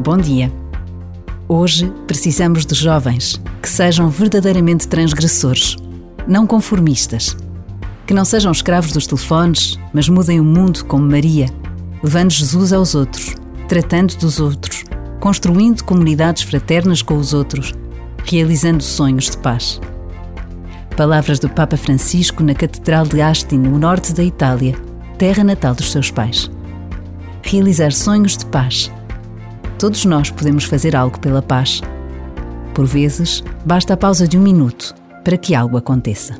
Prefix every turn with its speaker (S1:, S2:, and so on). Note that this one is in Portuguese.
S1: Bom dia. Hoje precisamos de jovens que sejam verdadeiramente transgressores, não conformistas. Que não sejam escravos dos telefones, mas mudem o mundo como Maria, levando Jesus aos outros, tratando dos outros, construindo comunidades fraternas com os outros, realizando sonhos de paz. Palavras do Papa Francisco na Catedral de Asti, no norte da Itália, terra natal dos seus pais. Realizar sonhos de paz Todos nós podemos fazer algo pela paz. Por vezes, basta a pausa de um minuto para que algo aconteça.